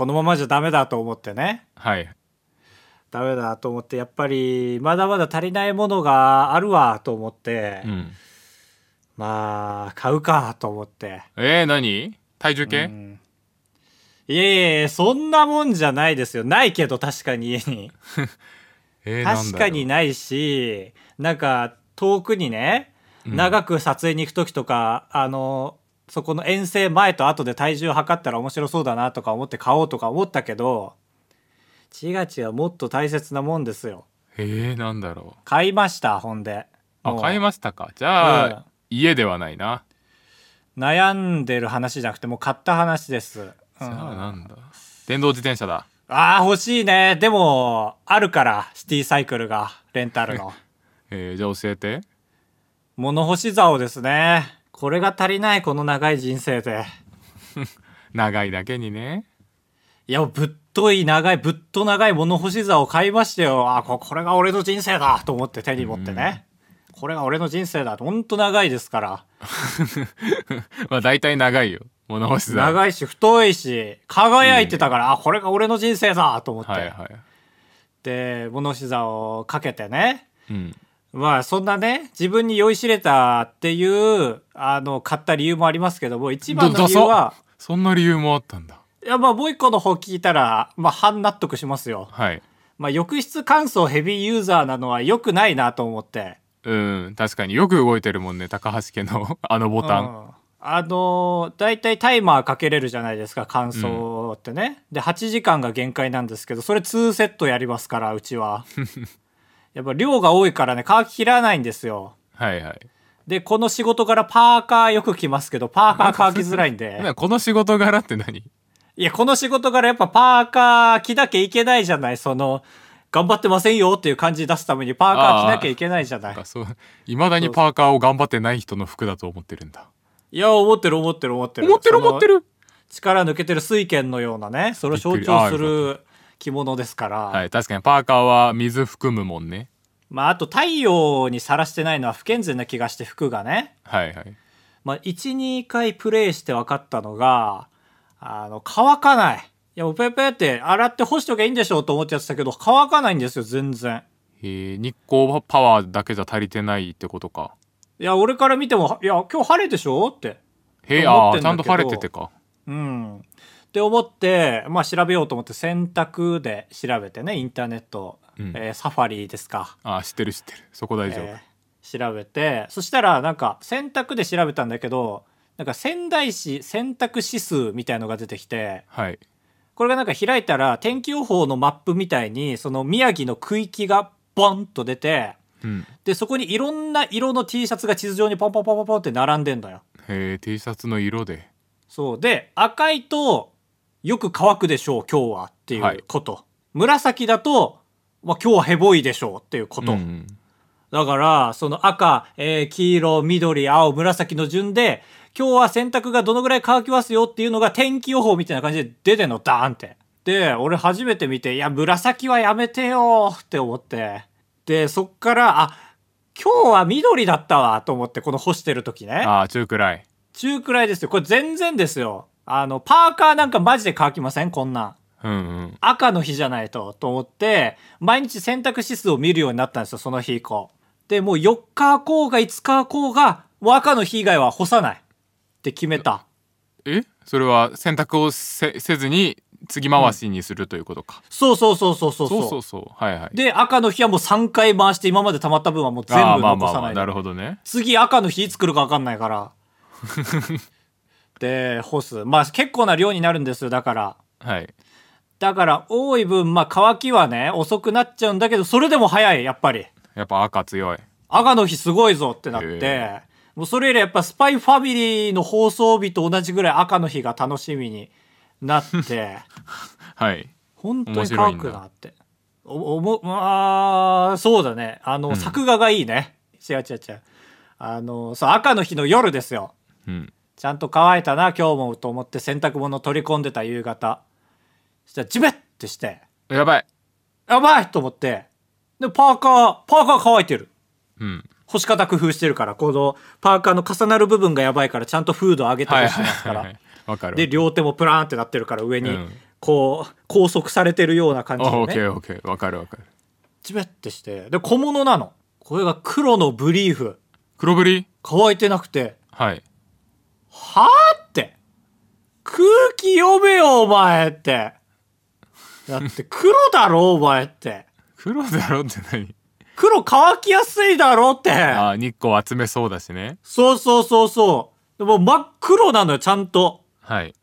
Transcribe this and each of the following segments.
このままじゃダメだと思ってね。はい。ダメだと思ってやっぱりまだまだ足りないものがあるわと思って、うん。まあ買うかと思って、えー、何？体重計、うん。いやいやいやそんなもんじゃないですよ。ないけど確かに家に。えー、確かにないしなんか遠くにねうん。長く撮影に行く時とか、あのそこの遠征前と後で体重測ったら面白そうだなとか思って買おうとか思ったけど違う違うもっと大切なもんですよ。えー、なんだろう。買いましたほんで。あ買いましたか。じゃあ、うん。家ではないな。悩んでる話じゃなくてもう買った話です、うん。じゃあなんだ。電動自転車だ。あー欲しいね。でもあるからシティサイクルがレンタルの。えー、じゃあ教えて。物干し竿ですねこれが足りないこの長い人生で。長いだけにね。いやぶっとい長いぶっと長い物干し竿を買いましたよ。あここれが俺の人生だ。と思って手に持ってね、これが俺の人生だ。ほんと長いですから。まあ大体長いよ。物干し竿長いし太いし輝いてたから、あこれが俺の人生だ。と思って、はいはい。で物干し竿をかけてね。うんまあそんなね自分に酔いしれたっていうあの買った理由もありますけども一番の理由はそんな理由もあったんだ。いやまあもう一個の方聞いたらまあ半納得しますよ。はい。まあ浴室乾燥ヘビーユーザーなのは良くないなと思って。うん確かによく動いてるもんね高橋家のあのボタン、うん。あのだいたいタイマーかけれるじゃないですか乾燥ってね、で8時間が限界なんですけどそれ2セットやりますからうちは やっぱ量が多いからね乾ききらないんですよ。はいはい。でこの仕事からパーカーよく着ますけどパーカー乾きづらいんで。な この仕事柄って何？いやこの仕事からやっぱパーカー着なきゃいけないじゃない。その頑張ってませんよっていう感じ出すためにパーカー着なきゃいけないじゃない。いまだにパーカーを頑張ってない人の服だと思ってるんだ。いや思ってる思ってる思ってる。思ってる思ってる。力抜けてる水拳のようなねそれを象徴する着物ですから、はい確かにパーカーは水含むもんね。まああと太陽にさらしてないのは不健全な気がして服がね、はいはい。まあ、12回プレイして分かったのがあの乾かない。いやもうペーペーって洗って干しときゃいいんでしょうと思ってやってたけど乾かないんですよ全然。えー日光パワーだけじゃ足りてないってことか。いや俺から見ても「いや今日晴れでしょ?」って。へえ思あってんだけど。ーちゃんと晴れててか。うん。って思って、まあ調べようと思って選択で調べてね、インターネット、うんえーサファリですか。あー知ってる知ってるそこ大丈夫、えー調べて、そしたらなんか選択で調べたんだけど、なんか仙台市選択指数みたいのが出てきて、はいこれがなんか開いたら天気予報のマップみたいに、その宮城の区域がボンと出て、うんで、そこにいろんな色の T シャツが地図上にポンポンポンポンポンって並んでんだよ。へえ T シャツの色でそう。で、赤いと、よく乾くでしょう、今日はっていうこと。紫だと、まあ、今日はヘボいでしょうっていうこと。うんだから、その赤、えー黄色、緑、青、紫の順で、今日は洗濯がどのぐらい乾きますよっていうのが天気予報みたいな感じで出てんの、ダーンって。で、俺初めて見て、いや、紫はやめてよって思って。で、そっから、あ、今日は緑だったわと思って、この干してる時ね。ああ中くらい中くらいですよ。これ全然ですよ。あの、パーカーなんかマジで乾きません？こんなん。うんうん赤の日じゃないと、と思って、毎日洗濯指数を見るようになったんですよ、その日以降。で、もう4日こうが5日こうが、もう赤の日以外は干さない。って決めた。えそれは洗濯をせせずに次回しにするということか、そうそうそうそうそう。そうそうそうはいはいで、赤の日はもう3回回して今まで溜まった分はもう全部残さないであまあなるほどね次赤の日いつ来るか分かんないから。で、干す。まあ結構な量になるんですよ、だから。はいだから多い分、まあ乾きはね、遅くなっちゃうんだけど、それでも早い、やっぱり。やっぱ赤強い赤の日すごいぞってなってへ、もうそれ以来やっぱスパイファミリーの放送日と同じぐらい赤の日が楽しみになって、はい本当に乾くなって。お、おも、まあ、そうだね。あの、作画がいいね。違う違う違う。あの、そう、赤の日の夜ですよ。うんちゃんと乾いたな、今日もと思って洗濯物取り込んでた夕方。そしたら、ジメッってして、やばい。やばいと思って、で、パーカー、パーカー乾いてる。うん。干し方工夫してるから、このパーカーの重なる部分がやばいから、ちゃんとフード上げてはい干してますから。はいで、両手もプラーンってなってるから、上に、うん。こう拘束されてるような感じあのねオッケーオッケー。わかるわかる。チベってして。で小物なの。これが黒のブリーフ。黒ブリ乾いてなくて。はいはあって。空気読めよお前って。だって黒だろお前って。黒だろって何？黒乾きやすいだろって。あ日光集めそうだしね。そうそうそうそう。でも真っ黒なのよちゃんと。はい。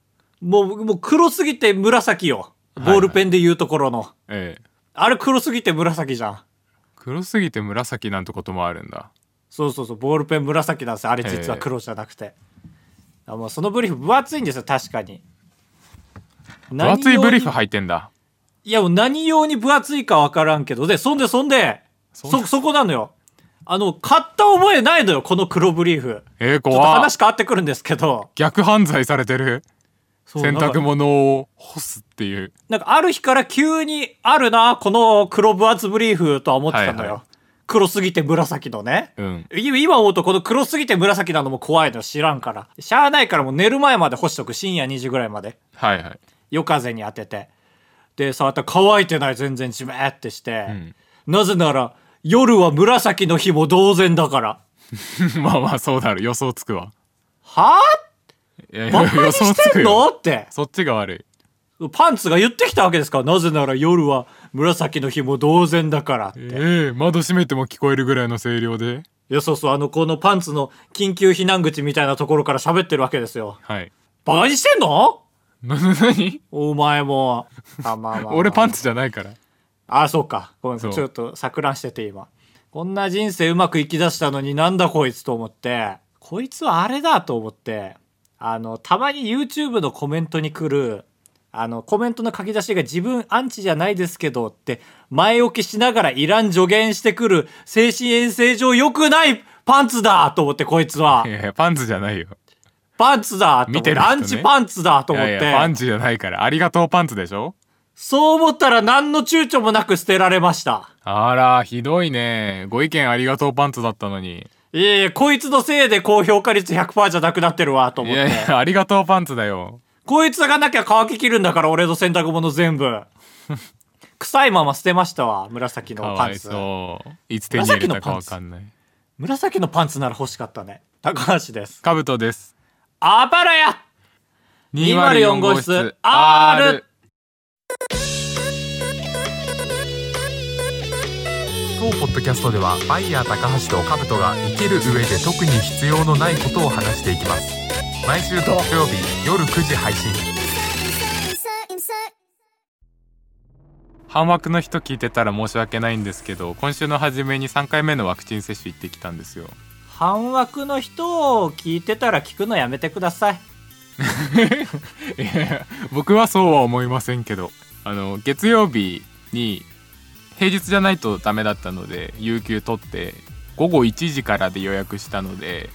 もうもう黒すぎて紫よ。いボールペンで言うところの、ええ。あれ黒すぎて紫じゃん。黒すぎて紫なんてこともあるんだ。そうそうそうボールペン紫なんですよあれ実は黒じゃなくて。あもうそのブリーフ分厚いんですよ確かに。分厚いブリーフ何用に入ってんだ。いやもう何用に分厚いか分からんけど。でそんでそんでそそそこなのよ。あの買った覚えないのよこの黒ブリーフ。えー、ちょっと話変わってくるんですけど。逆犯罪されてる？洗濯物を干すっていう。なんかある日から急にあるなこの黒分厚ブリーフとは思ってたのよ、はいはい黒すぎて紫のね。うん。今今思うとこの黒すぎて紫なのも怖いの知らんから。しゃあないからもう寝る前まで干しとく深夜2時ぐらいまで。はいはい。夜風に当てて。で触ったら乾いてない全然じめーってして、ん。なぜなら夜は紫の日も同然だから。まあまあそうだろ予想つくわ。はぁいやバカにしてんの？って。そっちが悪いパンツが言ってきたわけですから。なぜなら夜は紫の日も同然だからって。ええ窓閉めても聞こえるぐらいの声量で。いやそうそうあのこのパンツの緊急避難口みたいなところから喋ってるわけですよ。はい。バカにしてんの？なな何お前もあまあまあ、まあ、俺パンツじゃないから。あそうか。ごめんちそう。ょっと錯乱してて今。こんな人生うまくいきだしたのになんだこいつと思って。こいつはあれだと思って。あのたまに YouTube のコメントに来るあのコメントの書き出しが自分アンチじゃないですけどって前置きしながらいらん助言してくる精神衛生上良くないパンツだと思ってこいつは。いやいやパンツじゃないよ。パンツだと思ってねアンチパンツだと思って。いやいやパンツじゃないからありがとうパンツでしょ？そう思ったら何の躊躇もなく捨てられました。あらひどいね。ご意見ありがとうパンツだったのに。いやいや、こいつのせいで高評価率100%じゃなくなってるわ、と思って。いやいやありがとうパンツだよこいつがなきゃ乾ききるんだから、俺の洗濯物全部。臭いまま捨てましたわ、紫のパンツ。そういつ手に入れたかわかんない紫のパンツなら欲しかったね。高橋です。カブトですあばらや204号室 R 当ポッドキャストではバイヤー高橋とカブトが生きる上で特に必要のないことを話していきます毎週土曜日夜9時配信半枠の人聞いてたら申し訳ないんですけど今週の初めに3回目のワクチン接種行ってきたんですよ半枠の人を聞いてたら聞くのやめてください。い僕はそうは思いませんけどあの月曜日に平日じゃないとダメだったので有給取って午後1時からで予約したので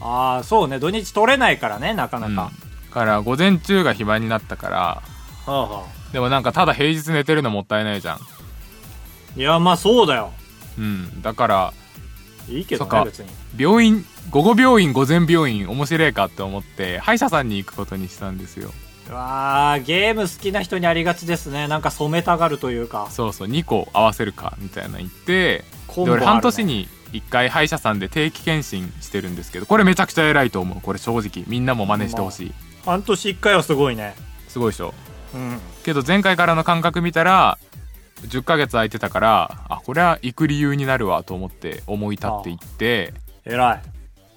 ああ、そうね。土日取れないからね、なかなか。うん。から午前中が暇になったから。はあはでもなんかただ平日寝てるのもったいないじゃん。あ、いや、まあそうだよ。うん。だからいいけどね、別に。病院午後病院午前病院面白いかって思って歯医者さんに行くことにしたんですよ。うわーゲーム好きな人にありがちですね。なんか染めたがるというか。そうそう2個合わせるかみたいなの言って。ね。俺半年に1回歯医者さんで定期検診してるんですけどこれめちゃくちゃ偉いと思う。これ正直みんなも真似してほしい。半年1回はすごいね。すごいでしょ？うん。けど前回からの感覚見たら10ヶ月空いてたからあこれは行く理由になるわと思って思い立って行って偉い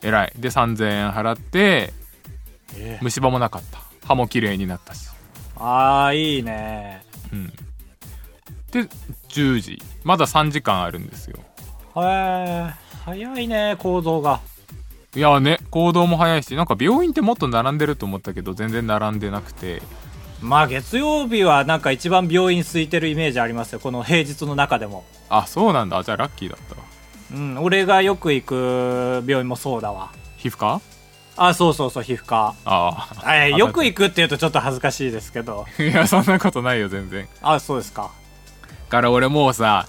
偉い。で3000円払ってえ虫歯もなかった。歯も綺麗になったし。あーいいね。うん。で10時。まだ3時間あるんですよへえ早いね行動が。いやね行動も早いしなんか病院ってもっと並んでると思ったけど全然並んでなくて。まあ月曜日はなんか一番病院空いてるイメージありますよこの平日の中でも。あそうなんだ。じゃあラッキーだったわ。うん俺がよく行く病院もそうだわ。皮膚科？あそうそうそう皮膚科。ああ えよく行くって言うとちょっと恥ずかしいですけど。いやそんなことないよ全然。あそうですか。から俺もうさ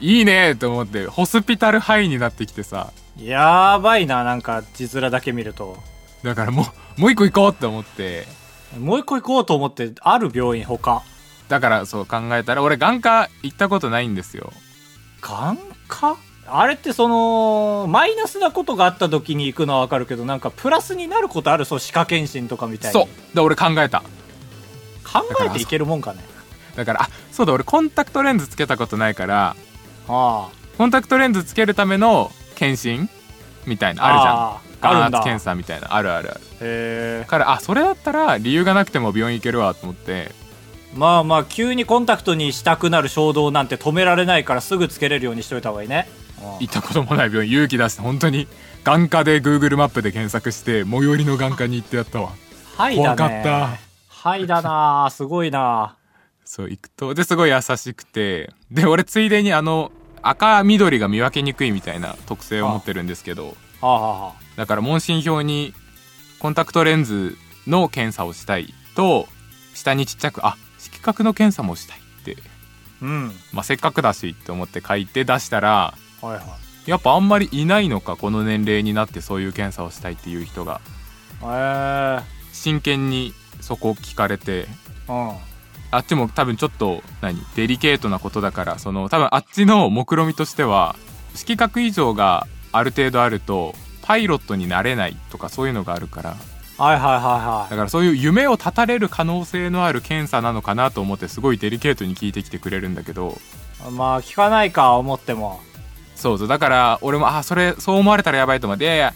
いいねと思ってホスピタルハイになってきてさ。やばいななんか字面だけ見ると。だからもうもう一個行こうって思って。もう一個行こうと思ってある病院他。だからそう考えたら俺眼科行ったことないんですよ。眼科？あれってそのマイナスなことがあった時に行くのは分かるけどなんかプラスになることあるそう歯科検診とかみたいに。そう。で俺考えた。考えていけるもんかね。だからあそうだ俺コンタクトレンズつけたことないからあコンタクトレンズつけるための検診みたいなあるじゃん。眼圧検査みたいなあるあるある。へえ。からあそれだったら理由がなくても病院行けるわと思って。まあまあ急にコンタクトにしたくなる衝動なんて止められないからすぐつけれるようにしといた方がいいね。行ったこともない病院勇気出して本当に眼科で Google マップで検索して最寄りの眼科に行ってやったわ。はいだね。怖かった。はいだな。すごいな。そう行くと。ですごい優しくて。で俺ついでにあの赤緑が見分けにくいみたいな特性を持ってるんですけどだから問診票にコンタクトレンズの検査をしたいと下にちっちゃくあ色覚の検査もしたいって、あ、うん。まあ、せっかくだしって思って書いて出したらはいはい。やっぱあんまりいないのかこの年齢になってそういう検査をしたいっていう人が。へえ。真剣にそこ聞かれてうんあっちも多分ちょっと何デリケートなことだからその多分あっちの目論見としては色覚異常がある程度あるとパイロットになれないとかそういうのがあるから。はいはいはだからそういう夢を絶たれる可能性のある検査なのかなと思ってすごいデリケートに聞いてきてくれるんだけど。いはいまあ聞かないか思っても。そうそう。だから俺もあそれそう思われたらやばいと思っていやいや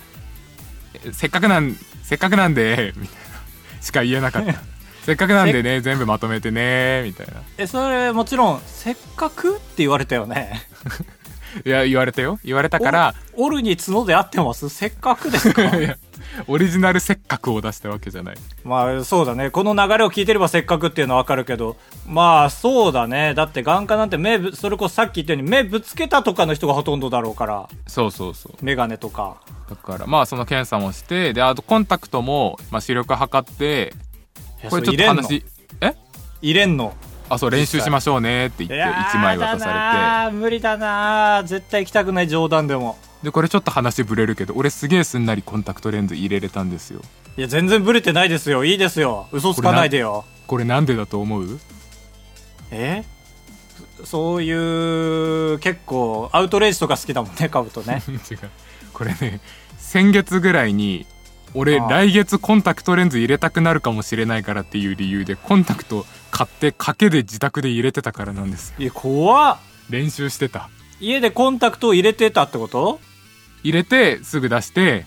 せっかくなんせっかくなんでみたいな。しか言えなかったせっかくなんでね全部まとめてねみたいな。えそれもちろんせっかくって言われたよね。いや言われたよ。言われたからおオルに角で合ってます？せっかくですか？オリジナルせっかくを出したわけじゃない。まあそうだね。この流れを聞いてればせっかくっていうのはわかるけどまあそうだね。だって眼科なんて目ぶそれこそさっき言ったように目ぶつけたとかの人がほとんどだろうから。そうそうそう。メガネとか。だからまあその検査もしてであとコンタクトも、まあ、視力測ってえこれちょっとそ入れんの。話え？入れんの。あそう練習しましょうねって言って1枚渡されて。あ無理だな絶対行きたくない冗談でも。でこれちょっと話ぶれるけど俺すげえすんなりコンタクトレンズ入れれたんですよ。いや全然ブレてないですよ。いいですよ。嘘つかないでよ。これなんでだと思う？え？そういう結構アウトレイジとか好きだもんねカブトね。違う。これね先月ぐらいに俺来月コンタクトレンズ入れたくなるかもしれないからっていう理由でコンタクト買って賭けで自宅で入れてたからなんです。いや怖っ。練習してた。家でコンタクトを入れてたってこと？入れてすぐ出して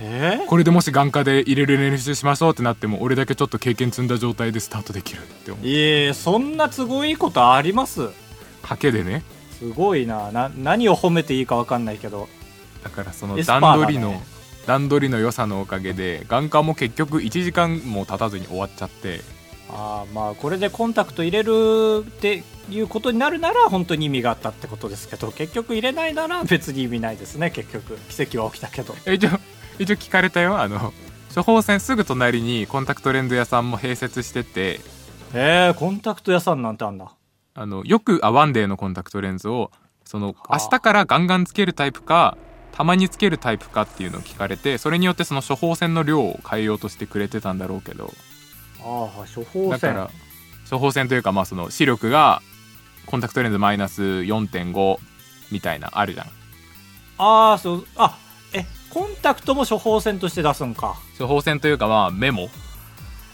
え？これでもし眼科で入れる練習しましょうってなっても俺だけちょっと経験積んだ状態でスタートできるって思う。いやそんな都合いいことあります？賭けでね。すごいな。な何を褒めていいか分かんないけど。だからその段取りの、段取りの良さのおかげで眼科も結局1時間も経たずに終わっちゃって。ああまあこれでコンタクト入れるっていうことになるなら本当に意味があったってことですけど結局入れないなら別に意味ないですね結局。奇跡は起きたけど。え一応一応聞かれたよ。あの処方箋すぐ隣にコンタクトレンズ屋さんも併設してて。えー、コンタクト屋さんなんてあんだ。あのよくあワンデーのコンタクトレンズをそのはあ。明日からガンガンつけるタイプかたまにつけるタイプかっていうのを聞かれてそれによってその処方箋の量を変えようとしてくれてたんだろうけど。ああ処方箋。だから処方箋というかまあその視力がコンタクトレンズマイナス4.5みたいなあるじゃん。ああそうあえコンタクトも処方箋として出すんか。処方箋というかまあメモ。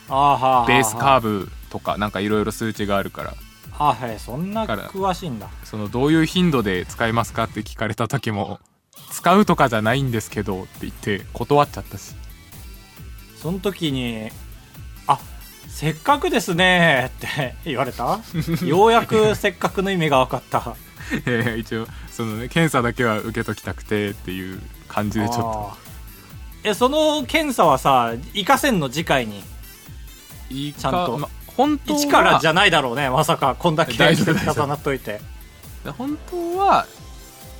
ああはあベースカーブブとかなんかいろいろ数値があるから。あはいそんな詳しいんだ。そのどういう頻度で使いますかって聞かれた時も使うとかじゃないんですけどって言って断っちゃったし。その時にあせっかくですねって言われた？ようやくせっかくの意味が分かった。いやいや一応そのね検査だけは受けときたくてっていう感じでちょっと。えその検査はさ行かせんの次回に？いいかちゃんと。ま本当は一からじゃないだろうねまさかこんだけ大丈夫大丈夫。重なっといて。本当は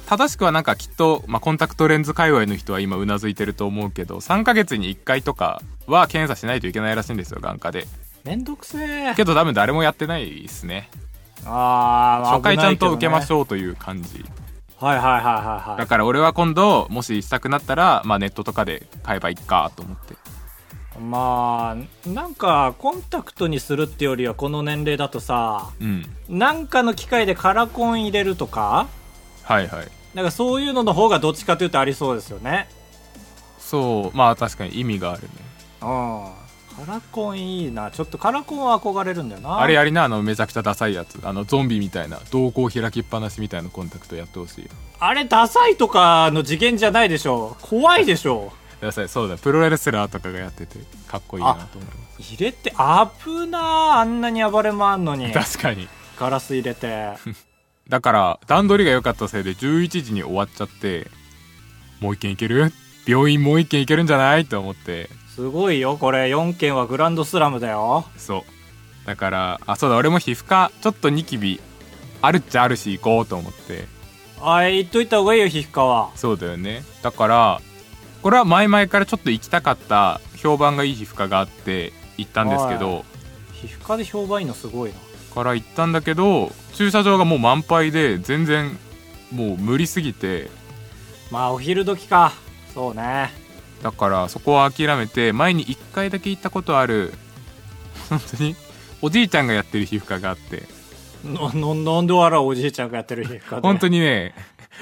正しくはなんかきっと、まあ、コンタクトレンズ界隈の人は今うなずいてると思うけど3ヶ月に1回とかは検査しないといけないらしいんですよ眼科で。めんどくせえ。けど多分誰もやってないですね。ああ初回ちゃんと受けましょょうという感じ。うはいはいはいはいはい。だから俺は今度もししたくなったら、まあ、ネットとかで買えばいいかと思って。まあなんかコンタクトにするってよりはこの年齢だとさうん。なんかの機械でカラコン入れるとかはいはいなんかそういうのの方がどっちかというとありそうですよね。そうまあ確かに意味があるね。うんカラコンいいな。ちょっとカラコンは憧れるんだよな。あれやりなあのめちゃくちゃダサいやつ。あのゾンビみたいな瞳孔開きっぱなしみたいなコンタクトやってほしいよ。あれダサいとかの次元じゃないでしょ。怖いでしょ。ダサい。そうだ。プロレスラーとかがやっててかっこいいなと思いま入れて危なー。あんなに暴れ回んのに。す確かに。ガラス入れて だから段取りが良かったせいで11時に終わっちゃってもう一軒行ける？病院もう一軒行けるんじゃない？と思って。すごいよこれ。4件はグランドスラムだよ。そう。だからあそうだ俺も皮膚科ちょっとニキビあるっちゃあるし行こうと思って。あい言っといた方がいいよ皮膚科は。そうだよね。だからこれは前々からちょっと行きたかった評判がいい皮膚科があって行ったんですけはど皮膚科で評判いいのすごいなから行ったんだけど駐車場がもう満杯で全然もう無理すぎて。まあお昼時か。そうね。だからそこは諦めて前に1回だけ行ったことある本当におじいちゃんがやってる皮膚科があって。ののなんで笑うおじいちゃんがやってる皮膚科で。本当にね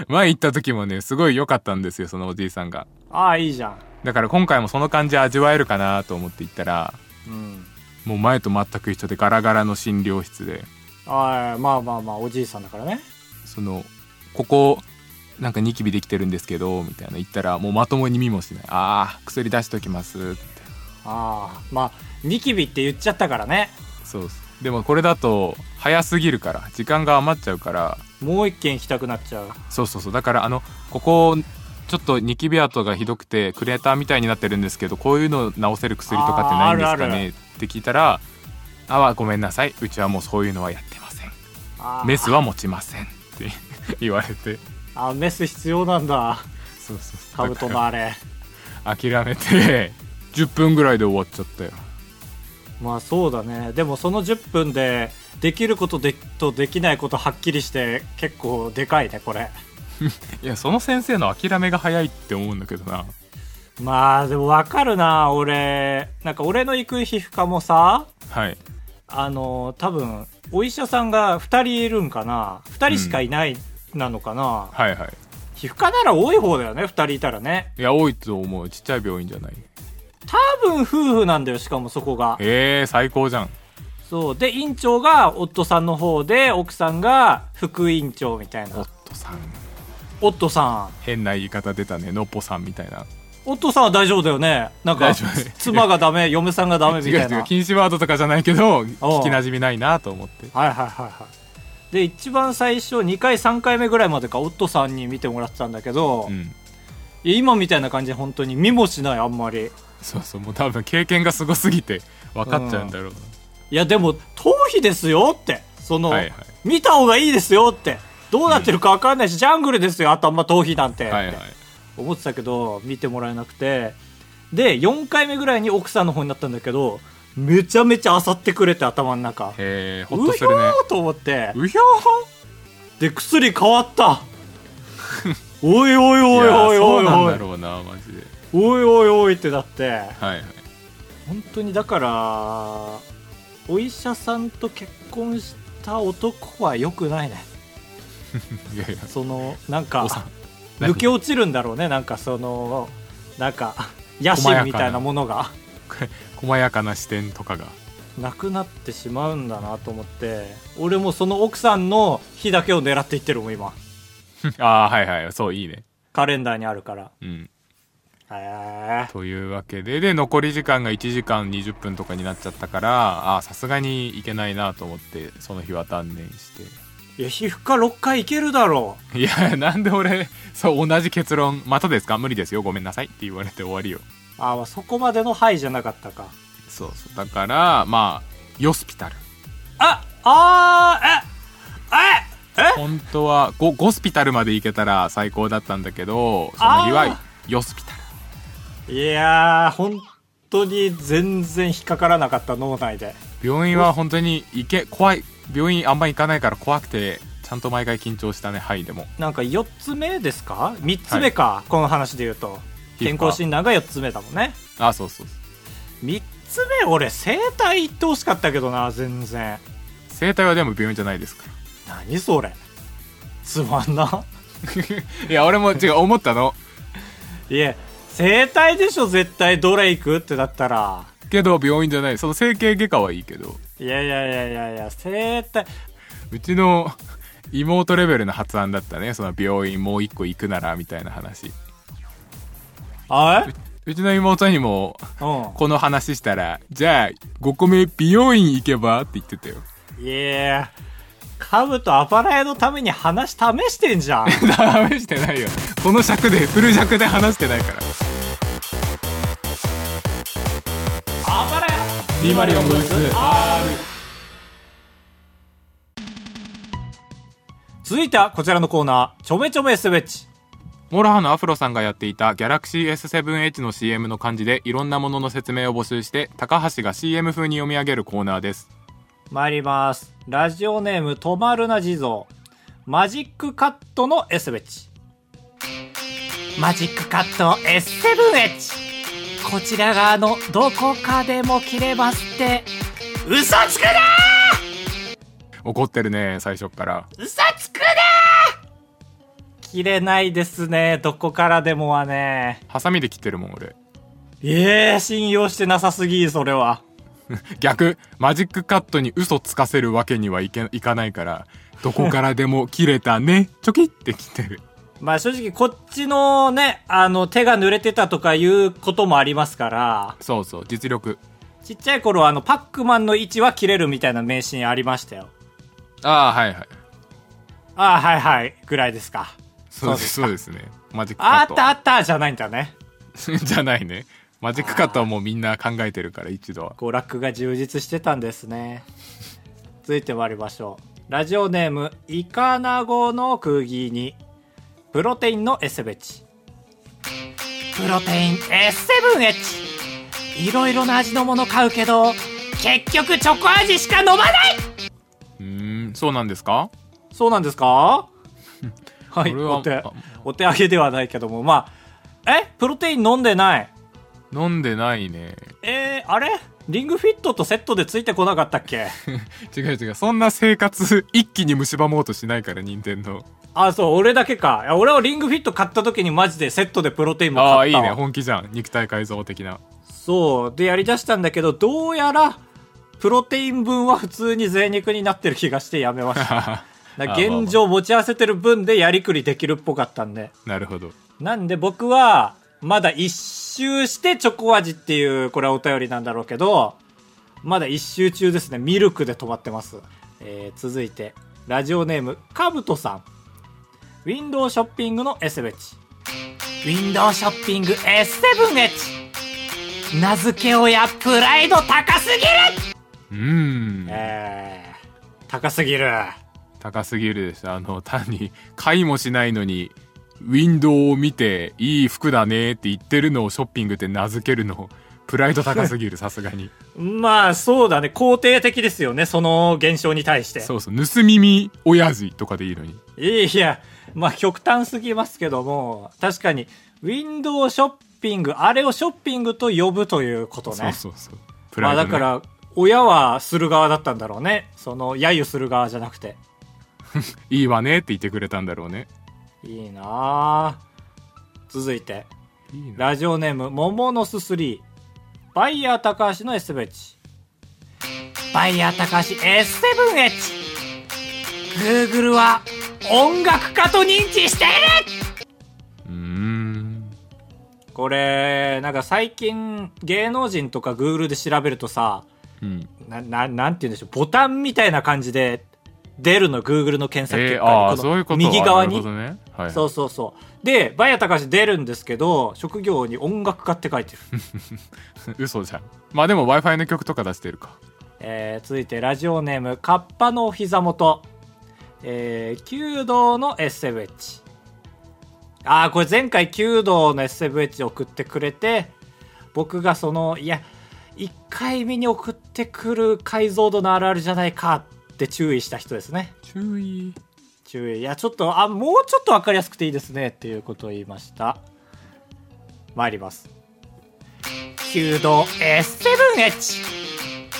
前行った時もねすごい良かったんですよそのおじいさんが。ああいいじゃん。だから今回もその感じ味わえるかなと思って行ったらうんもう前と全く一緒でガラガラの診療室で。ああまあまあまあおじいさんだからね。そのここなんかニキビできてるんですけどみたいな言ったらもうまともに見もしない。ああ薬出しときますって。ああまあニキビって言っちゃったからね。そうでもこれだと早すぎるから時間が余っちゃうから。もう一軒行きたくなっちゃう。そうそうそう。だからあのここちょっとニキビ跡がひどくてクレーターみたいになってるんですけどこういうのを治せる薬とかってないんですかあーあるあねって聞いたら「あはごめんなさい。うちはもうそういうのはやってません。メスは持ちません」って 言われて。あメス必要なんだ。そうそうそう。カブトのあれ。諦めて10分ぐらいで終わっちゃったよ。まあそうだね。でもその10分でできることでとできないことはっきりして結構でかいねこれ。いやその先生の諦めが早いって思うんだけどなまあでも分かるな俺。なんか俺の行く皮膚科もさはい。あの多分お医者さんが2人いるんかな。2人しかいないなのかな、はいはい。皮膚科なら多い方だよね2人いたらね。いや多いと思う。ちっちゃい病院じゃない。多分夫婦なんだよしかもそこが。えー、最高じゃん。そう。で院長が夫さんの方で奥さんが副院長みたいな。夫さん。夫さん。変な言い方出たね。のっぽさんみたいな夫さんは大丈夫だよね？なんか妻がダメ嫁さんがダメみたいな。禁止ワードとかじゃないけど聞きなじみないなと思って。はいはいはいはい。で一番最初2回3回目ぐらいまでか夫さんに見てもらってたんだけど、いうん。や今みたいな感じで本当に見もしないあんまり。そうそうもう多分経験がすごすぎて分かっちゃうんだろうな、いやでも頭皮ですよって。その、はいはい。見た方がいいですよって。どうなってるか分かんないし、ジャングルですよ頭頭皮なんて、はいはい思ってたけど見てもらえなくて。で4回目ぐらいに奥さんの方になったんだけどめちゃめちゃ漁ってくれて頭の中。へえほっとするね。うひょーと思って。うひょで薬変わった。おいおいーおいおいおいおい。だろうなマジで。おいおいおいってなって。はいはい。本当にだからお医者さんと結婚した男は良くないね。いやいや。そのなんおかさ抜け落ちるんだろうね。なんかそのなんか野心みたいなものが。細やかな。視点とかが。なくなってしまうんだなと思って。俺もその奥さんの日だけを狙っていってるもん今。ああはいはい。そういいね。カレンダーにあるから。うん。へえというわけで。で残り時間が1時間20分とかになっちゃったからあさすがにいけないなと思ってその日は断念していや皮膚科6回いけるだろいやなんで俺そう同じ結論またですか？無理ですよ。ごめんなさい。って言われて終わりよ。うああそこまでの「はい」じゃなかったか。そうそう。だからまあヨスピタル。ああーえええ？本当はゴゴスピタルまで行けたら最高だったんだけどその日あはヨスピタル。いやー本当に全然引っかからなかった脳内で。病院は本当に行け怖い病院あんま行かないから怖くてちゃんと毎回緊張したね。はいでも。なんか4つ目ですか？3つ目か、この話で言うと。健康診断が4つ目だもんね。あそうそう3つ目俺整体行ってほしかったけどな全然。整体はでも病院じゃないですか何それ？つまんな。ら いや俺も違う思ったの。いや整体でしょ絶対。どれ行く？ってだったら。けど病院じゃない。その整形外科はいいけどいやいやいやいやいや整体。うちの妹レベルの発案だったね。その病院もう一個行くならみたいな話。あうちの妹にもこの話したらじゃあ5個目美容院行けば？って言ってたよ。んいやカブとアパラヤのために話試してんじゃん。試してないよ。この尺でフル尺で話してないから。あばらや204号室 R 続いてはこちらのコーナーちょめちょめスベッチ。 MOROHA のアフロさんがやっていたギャラクシー S7H の CM の漢字でいろんなものの説明を募集して高橋が CM 風に読み上げるコーナーです。参ります。ラジオネーム止まるな地蔵。マジックカットの S ベッチマジックカット S7H こちら側のどこかでも切れますって。嘘つくな怒ってるね最初っから。嘘つくな切れないですね。どこからでもはね。ハサミで切ってるもん俺。ええ信用してなさすぎそれは。逆マジックカットに嘘つかせるわけにはいけいかないからどこからでも切れたね。チョキって切ってる。まあ正直こっちのねあの手が濡れてたとかいうこともありますから。そうそう実力。ちっちゃい頃はあのパックマンの位置は切れるみたいな名シーンありましたよ。ああはいはい。ああはいはいぐらいですかそうです。そうです。ねマジックああっカットたあったじゃないんだね。じゃないね。マジックカットはもうみんな考えてるから一度は。娯楽が充実してたんですね。続いて参りましょう。ラジオネームイカナゴの釘に。プロテインの S ベチ。プロテイン S7H いろいろな味のもの買うけど結局チョコ味しか飲まない。うーんそうなんですか？そうなんですか？はい。お手あお手上げではないけどもまあえ？プロテイン飲んでない？飲んでないね。えー、あれ？リングフィットとセットでついてこなかったっけ？違う違う。そんな生活一気に蝕もうとしないから任天堂。あそう俺だけか。俺はリングフィット買った時にマジでセットでプロテインも買ったわ。ああいいね。本気じゃん。肉体改造的な。そう。でやりだしたんだけどどうやらプロテイン分は普通に贅肉になってる気がしてやめました 現状持ち合わせてる分でやりくりできるっぽかったんで。なるほど。なんで僕はまだ一周してチョコ味っていうこれはお便りなんだろうけどまだ一周中ですね。ミルクで止まってます、えー続いてラジオネームかぶとさん。ウィンドウショッピングの S ベチウィンドウショッピング S7H 名付け親プライド高すぎる。うーん。えー、高すぎる高すぎるです。あの単に買いもしないのにウィンドウを見ていい服だねって言ってるのをショッピングって名付けるのプライド高すぎるさすがに。まあそうだね。肯定的ですよねその現象に対して。そうそう盗み見親父とかでいいのに。いや、まあ極端すぎますけども、確かに、ウィンドウショッピング、あれをショッピングと呼ぶということね。そうそうそう。プまあライド、ね。だから、親はする側だったんだろうね。その、揶揄する側じゃなくて。いいわねって言ってくれたんだろうね。いいなあ続いて、いいな。ラジオネーム、モモノス3。バイヤー高橋の S ベチ。バイヤー高橋 S7H。Google は音楽家と認知している。うーん。これなんか最近芸能人とか Google で調べるとさうん。なななんて言うんでしょう。ボタンみたいな感じで出るの Google の検索えー、結果に、ああこのそういうこと。右側にはい、そうそうそう。でバイヤー高橋出るんですけど職業に音楽家って書いてる、嘘じゃん。まあでも w i f i の曲とか出してるか。えー続いてラジオネームカッパのお膝元。えー、弓道の SFH ああこれ前回弓道の SFH 送ってくれて僕がそのいや1回目に送ってくる解像度のあるあるじゃないかって注意した人ですね。注意。注意。いやちょっとあもうちょっと分かりやすくていいですねっていうことを言いました。参ります。弓道 S7H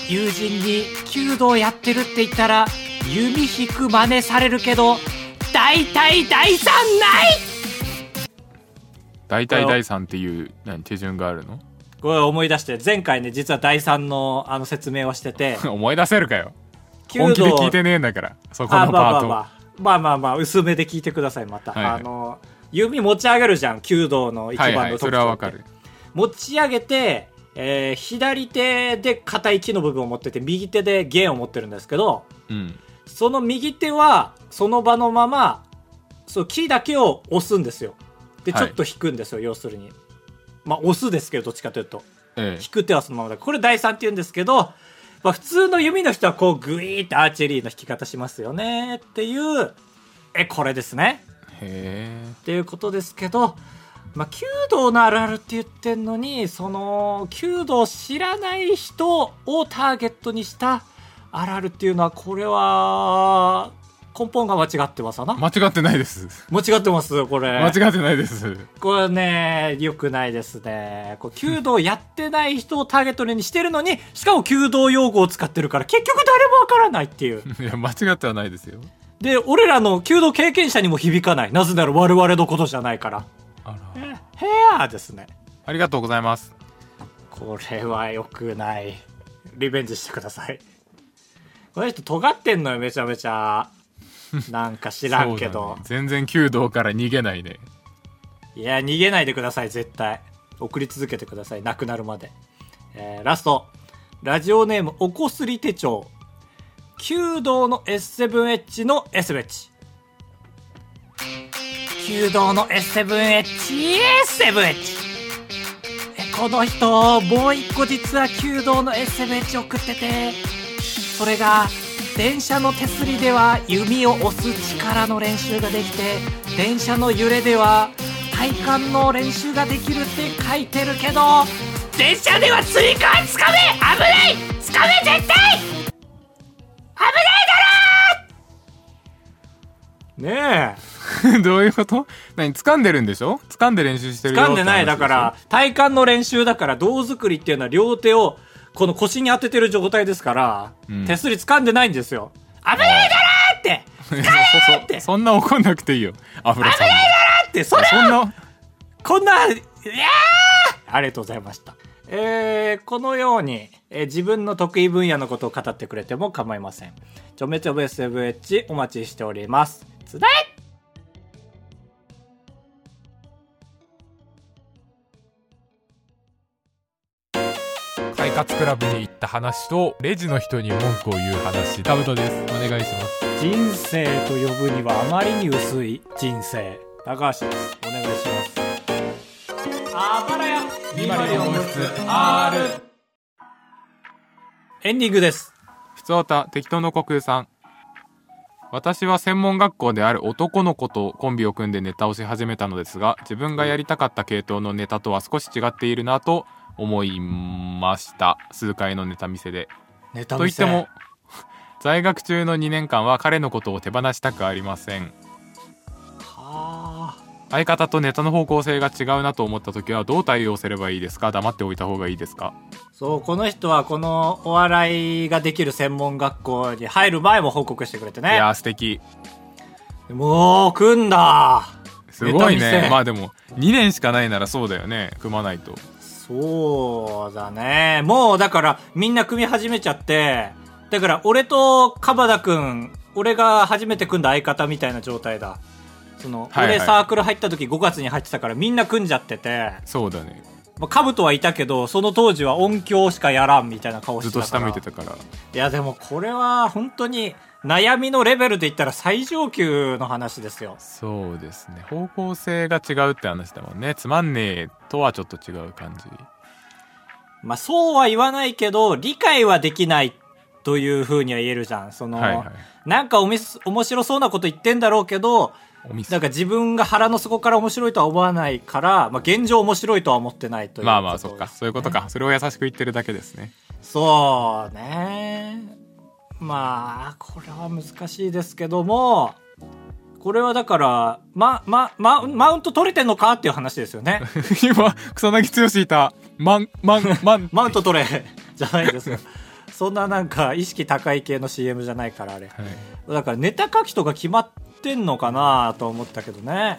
友人に弓道やってるって言ったら弓引く真似されるけど大体第三ない。大体第3っていう何手順があるの？これ思い出して。前回ね実は第三のあの説明をしてて。思い出せるかよ本気で聞いてねえんだからそこのあまあまパートあまあまあまあまあ薄めで聞いてくださいまた、はいはい。あの弓持ち上げるじゃん弓道の一番の特徴はいはいそれはわかる。持ち上げて、えー左手で硬い木の部分を持ってて右手で弦を持ってるんですけどうん。その右手はその場のままそう木だけを押すんですよ。でちはい。ょっと引くんですよ、要するに。まあ押すですけどどっちかというと。え引く手はそのままだ。これ第3って言うんですけど、まあ、普通の弓の人はこうグイーってアーチェリーの引き方しますよねっていうえこれですね。え。へっていうことですけど、まあ、弓道のあるあるって言ってんのにその弓道を知らない人をターゲットにしたあるあるっていうのはこれは根本が間違ってますわな。え間違ってないです。間違ってますこれ。間違ってないです。これね良くないですね。こう弓道やってない人をターゲットにしてるのにしかも弓道用語を使ってるから結局誰もわからないっていう。いや間違ってはないですよ。で俺らの弓道経験者にも響かない。なぜなら我々のことじゃないから。あら。えヘアですね。ありがとうございます。これは良くない。リベンジしてください。この人尖ってんのよめちゃめちゃ なんか知らんけど、だね。全然弓道から逃げないね。いや逃げないでください絶対。送り続けてくださいなくなるまで、えーラスト。ラジオネームおこすり手帳。弓道の S7H の S ベッチ弓道の S7HS7H えこの人もう一個実は弓道の S7H 送ってて。それが電車の手すりでは弓を押す力の練習ができて電車の揺れでは体幹の練習ができるって書いてるけど電車ではつり革つかめ危ないつかめ絶対危ないだろねえどういうこと何掴んでるんでしょ掴んで練習してるよ掴んでないだから体幹の練習だから胴作りっていうのは両手をこの腰に当ててる状態ですから、うん。手すり掴んでないんですよ。危ないだろーって！そそんな怒んなくていいよ。油さんもって！それそんなこんないやー！ありがとうございました。えー、このように、えー自分の得意分野のことを語ってくれても構いません。ちょめちょめ SFH お待ちしております。つだい活クラブに行った話とレジの人に文句を言う話。タブトです。お願いします。人生と呼ぶにはあまりに薄い人生。高橋です。お願いします。あばらやエンディングです。ふつおた適当の国空さん。私は専門学校である男の子とコンビを組んでネタをし始めたのですが自分がやりたかった系統のネタとは少し違っているなと思いました。数回のネタ見せで。ネタといっても 在学中の2年間は彼のことを手放したくありません。はあ。相方とネタの方向性が違うなと思った時はどう対応すればいいですか？黙っておいた方がいいですか？そうこの人はこのお笑いができる専門学校に入る前も報告してくれていねやー素敵。もう組んだすごいねまあでも2年しかないならそうだよね組まないとそうだね。もうだからみんな組み始めちゃってだから俺と鎌田くん俺が初めて組んだ相方みたいな状態だ。その、はいはい。俺サークル入った時5月に入ってたからみんな組んじゃってて。そうだね。まあ、カブトはいたけどその当時は音響しかやらんみたいな顔しずってと下たから。向いてたから。いやでもこれは本当に悩みのレベルで言ったら最上級の話ですよ。そうですね。方向性が違うって話だもんね。つまんねえとはちょっと違う感じ。まあそうは言わないけど理解はできないというふうには言えるじゃん。その、はいはい。なんかおみす面白そうなこと言ってんだろうけどなんか自分が腹の底から面白いとは思わないから、まあ、現状面白いとは思ってないというまあまあそっか。そういうことか。それを優しく言ってるだけですね。そうねまあこれは難しいですけどもこれはだからまままマウント取れてんのかっていう話ですよね。今草薙剛いたマンマンマンマウント取れじゃないですよ。そんななんか意識高い系の CM じゃないからあれ。はい。だからネタ書きとか決まってんのかなと思ったけどね。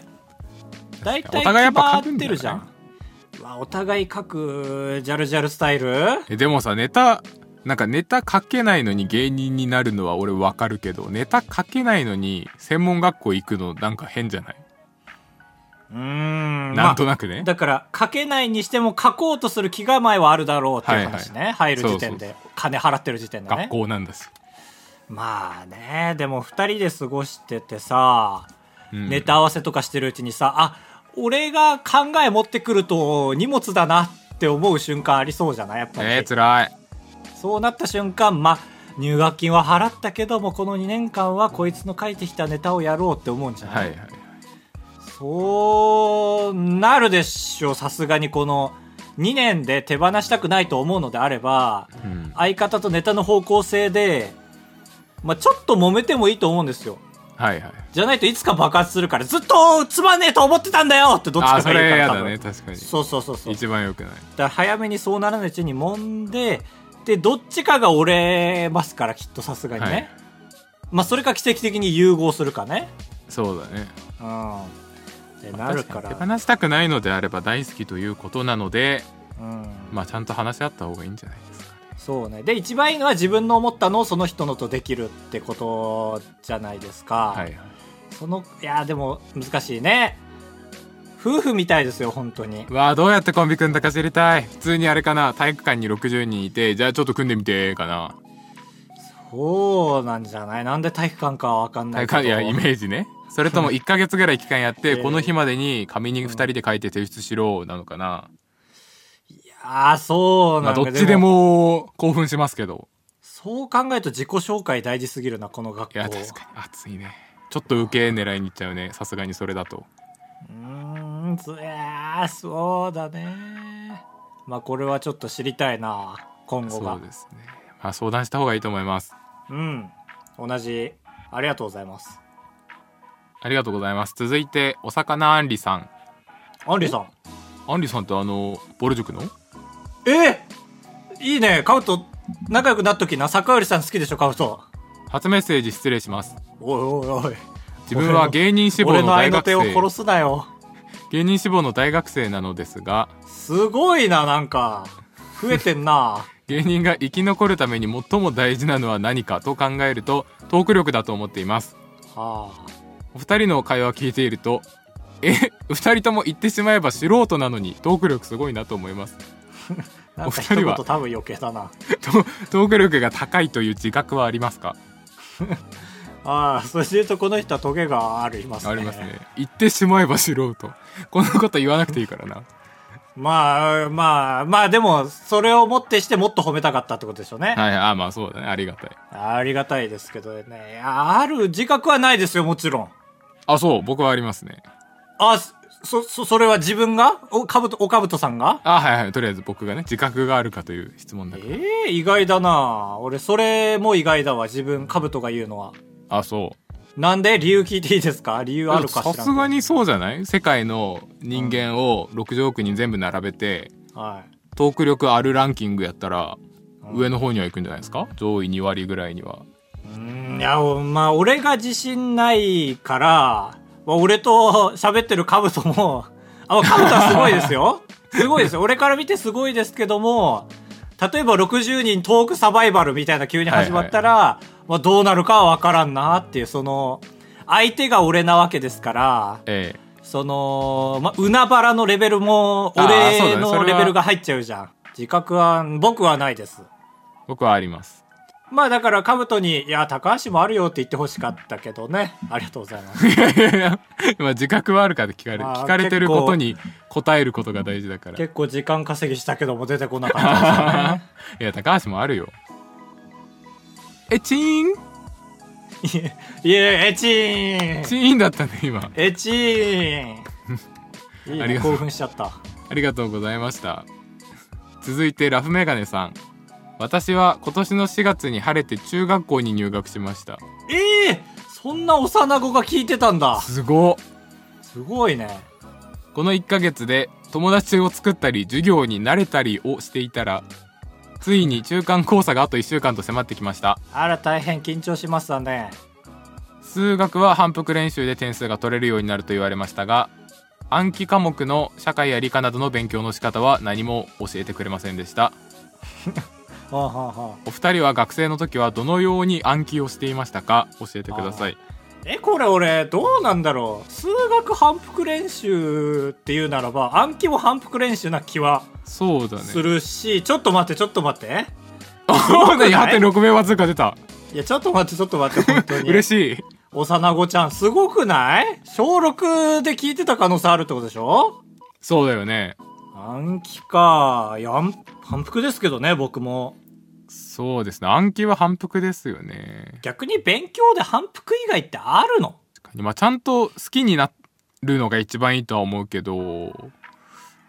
大体決まってるじゃん。お互い書くジャルジャルスタイル？えでもさネタなんかネタ書けないのに芸人になるのは俺わかるけどネタ書けないのに専門学校行くのなんか変じゃない、うーん。なんとなくね、だから書けないにしても書こうとする気構えはあるだろうっていう話ね、入る時点で。金払ってる時点でね。学校なんだし、まあねでも2人で過ごしててさ、うん。ネタ合わせとかしてるうちにさあ俺が考え持ってくると荷物だなって思う瞬間ありそうじゃない？やっぱり、えー、つらいそうなった瞬間まあ入学金は払ったけどもこの2年間はこいつの書いてきたネタをやろうって思うんじゃない、はいはいそうなるでしょうさすがに。この2年で手放したくないと思うのであればうん。相方とネタの方向性で、まあ、ちょっと揉めてもいいと思うんですよ。はいはい。じゃないといつか爆発するからずっとつまんねえと思ってたんだよ！ってどっちあかが言うーそれ嫌だね確かに。そうそうそうそう。だか一番良くない。ら早めにそうならないうちに揉んででどっちかが折れますからきっとさすがにね、はい。まあそれか奇跡的に融合するかね。そうだね。うん。ってなるから。手放したくないのであれば大好きということなのでうん。まあちゃんと話し合った方がいいんじゃないですかね。そうね。で一番いいのは自分の思ったのをその人のとできるってことじゃないですか、はいはい。そのいやでも難しいね夫婦みたいですよ本当に。うわあどうやってコンビ組んだか知りたい。普通にあれかな体育館に60人いてじゃあちょっと組んでみてかな。そうなんじゃない？なんで体育館かは分かんないけど。体育館いやイメージね。それとも 1ヶ月ぐらい期間やってえー。この日までに紙に2人で書いて提出しろなのかな、ああそうまあなんかどっちでも興奮しますけど。そう考えると自己紹介大事すぎるなこの学校。いや確かに。熱いね。ちょっと受け狙いに行っちゃうね。さすがにそれだと。うーんついやーそうだね。まあこれはちょっと知りたいな今後が。そうですね。まあ相談した方がいいと思います。うん。同じ。ありがとうございます。ありがとうございます。続いてお魚あんりさん。アンリさん。あんりさんってあのボル塾の？えいいね。カウト仲良くなっときな。坂寄さん好きでしょカウト。初メッセージ失礼します。おいおいおい。自分は芸人志望俺の大学の手を殺生。すなよ芸人志望の大学生なのですがすごいななんか。増えてんな。芸人が生き残るために最も大事なのは何かと考えるとトーク力だと思っています。はお二人の会話を聞いているとえ二人とも言ってしまえば素人なのにトーク力すごいなと思います。お二人は？多分余計だな。トトーク力が高いという自覚はありますか？ああそれで言うとこの人はトゲがありますね。ありますね。言ってしまえば素人こんなこと言わなくていいからな。まあまあまあでもそれをもってしてもっと褒めたかったってことでしょうね、はいあまあそうだね。ありがたい。ありがたいですけどね。ある自覚はないですよもちろん。あそう僕はありますね。あそそそれは自分が？おかぶとおかぶとさんが？あはいはい。とりあえず僕がね自覚があるかという質問だから。ええ意外だな。俺それも意外だわ自分かぶとが言うのはあそう。なんで理由聞いていいですか？理由あるかさすがにそうじゃない？世界の人間を60億人全部並べて、はい。トーク力あるランキングやったら、うん。上の方には行くんじゃないですか？上位2割ぐらいには。うーんいやまあ俺が自信ないからまあ俺と喋ってるカブトもあカブトはすごいですよ。すごいですよ。俺から見てすごいですけども例えば60人トークサバイバルみたいな急に始まったら、まあ、どうなるかは分からんなっていうその相手が俺なわけですからええ。その、まあ、海原のレベルも俺のレベルが入っちゃうじゃん。自覚は僕はないです。僕はあります。まあだから、カブトに、いや、高橋もあるよって言ってほしかったけどね。ありがとうございます。いやいやいや今自覚はあるかって聞かれ聞かれてることに答えることが大事だから。い結構時間稼ぎしたけども出てこなかったね。や高橋もあるよえチーンいえ、エチーンチーンだったね今。エチーン いいね、ありがとう。興奮しちゃった。ありがとうございました。続いてラフメガネさん。私は今年の4月に晴れて中学校に入学しました。ええそんな幼子が聞いてたんだ。すご。っすごいね。この1ヶ月で友達を作ったり授業に慣れたりをしていたらついに中間考査があと1週間と迫ってきました。あら大変緊張しますわね。数学は反復練習で点数が取れるようになると言われましたが暗記科目の社会や理科などの勉強の仕方は何も教えてくれませんでした。お二人は学生の時はどのように暗記をしていましたか？教えてくださいえこれ俺どうなんだろう。数学反復練習っていうならば暗記も反復練習な気はそうだね。するし、ちょっと待ってちょっと待って。あ何8.6名は通過出た。いやちょっと待ってちょっと待って本当に。嬉しい。幼子ちゃんすごくない？小6で聞いてた可能性あるってことでしょ？そうだよね。暗記か。いや反復ですけどね僕もそうですね。暗記は反復ですよね。逆に勉強で反復以外ってあるの？まあちゃんと好きになるのが一番いいとは思うけど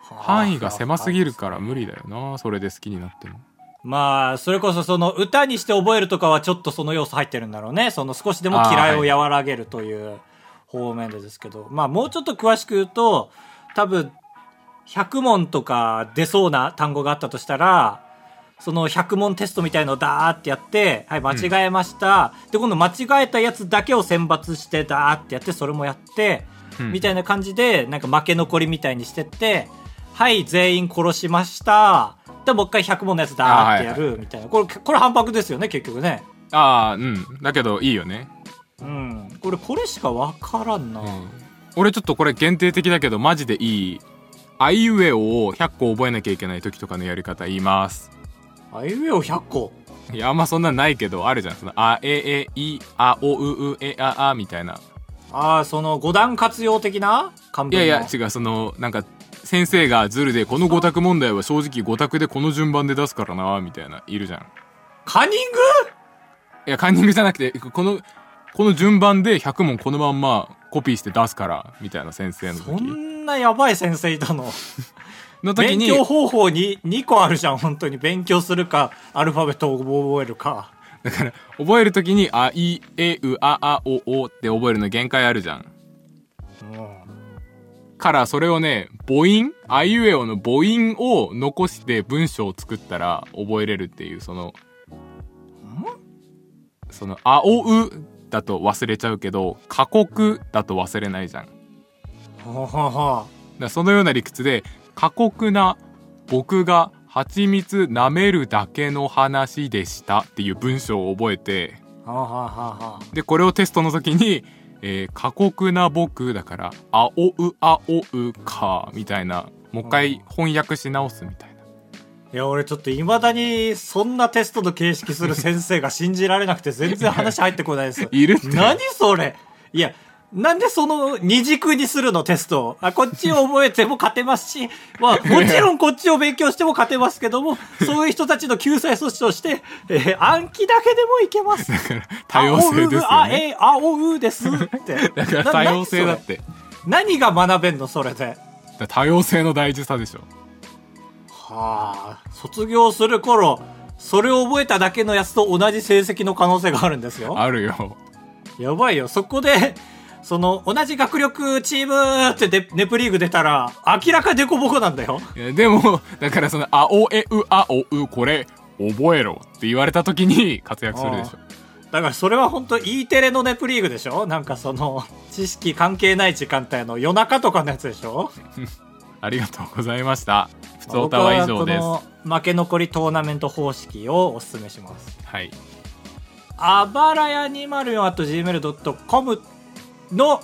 範囲が狭すぎるから無理だよなそれで好きになっても。まあ、それこそその歌にして覚えるとかはちょっとその要素入ってるんだろうね。その少しでも嫌いを和らげるという方面でですけど。まあもうちょっと詳しく言うと、多分、100問とか出そうな単語があったとしたら、その100問テストみたいのをダーってやって、はい、間違えました。で、今度間違えたやつだけを選抜してダーってやって、それもやって、うんみたいな感じで、なんか負け残りみたいにしてって、はい、全員殺しました。で、もう一回100問のやつダーってやるみたいな。これ、これ反復ですよね、結局ね。ああうんだけどいいよねうん。これ、これしかわからんな。うん俺ちょっとこれ限定的だけどマジでいいあいうえおを100個覚えなきゃいけない時とかのやり方言いますあいうえお100個。いやあんまそんなんないけどあるじゃん。そのあええいあおううえああみたいな。ああ、その5段活用的な？漢い文のやいや違うそのなんか先生がズルでこの5択問題は正直5択でこの順番で出すからなみたいないるじゃん。カンニング？いやカンニングじゃなくてこのこの順番で100問このまんまコピーして出すからみたいな先生のそ時んなやばい先生いたの？の時に勉強方法に2個あるじゃん、本当に。勉強するか、アルファベットを覚えるか。だから覚える時にあいえうああおおって覚えるの限界あるじゃんうん。からそれをね母音？あいうえおの母音を残して文章を作ったら覚えれるっていうそのそのあおうだと忘れちゃうけど過酷だと忘れないじゃんはははらそのような理屈で過酷な僕が蜂蜜舐めるだけの話でしたっていう文章を覚えてははははでこれをテストの時に、えー過酷な僕だから「あおうあおうか」みたいなもう一回翻訳し直すみたいな。いや、俺ちょっと未だにそんなテストの形式する先生が信じられなくて全然話入ってこないです。いる何それいや、なんでその二軸にするのテストを？あ、こっちを覚えても勝てますし、まあ、もちろんこっちを勉強しても勝てますけども、そういう人たちの救済措置として、えー暗記だけでもいけます。だから多様性ですあおう、あ、よね。え、あおうですって。だからな多様性だっ。て。何が学べんのそれで？多様性の大事さでしょ。はあ、卒業する頃、それを覚えただけのやつと同じ成績の可能性があるんですよ。あるよ。やばいよ。そこで、その、同じ学力チームってでネプリーグ出たら、明らかデコボコなんだよ。いやでも、だからその、あおえうあおうこれ、覚えろって言われた時に活躍するでしょ。だからそれは本当 E テレのネプリーグでしょ？なんかその、知識関係ない時間帯の夜中とかのやつでしょ？ありがとうございました。ふつおたは以上です。僕はこの負け残りトーナメント方式をお勧めします。はい。あばらや 204.gmail.com の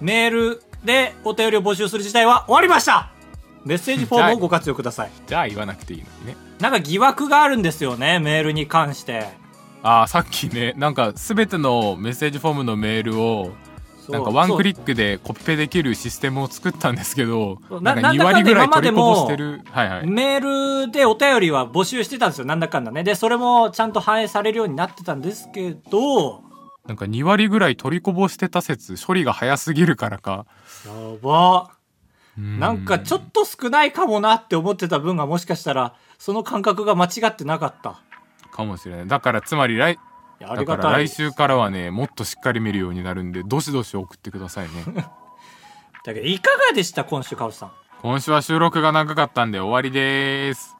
メールでお便りを募集する時代は終わりましたメッセージフォームをご活用ください。じゃあ言わなくていいのにね。なんか疑惑があるんですよね、メールに関して。ああ、さっきね、なんかすべてのメッセージフォームのメールを、なんかワンクリッックでコピペできるシステムを作ったんですけどなんか2ななんだかんだ割ぐらい今まで取りこぼもしてる。はいはい。メールでお便りは募集してたんですよ、なんだかんだね。で、それもちゃんと反映されるようになってたんですけど、なんか2割ぐらい取りこぼしてた説、処理が早すぎるからか。やば。うなんかちょっと少ないかもなって思ってた分がもしかしたら、その感覚が間違ってなかった。かもしれない。だからつまり来、だか。ら来週からはね、もっとしっかり見るようになるんで、どしどし送ってくださいね。だけど、いかがでした今週、カウスさん。今週は収録が長かったんで終わりです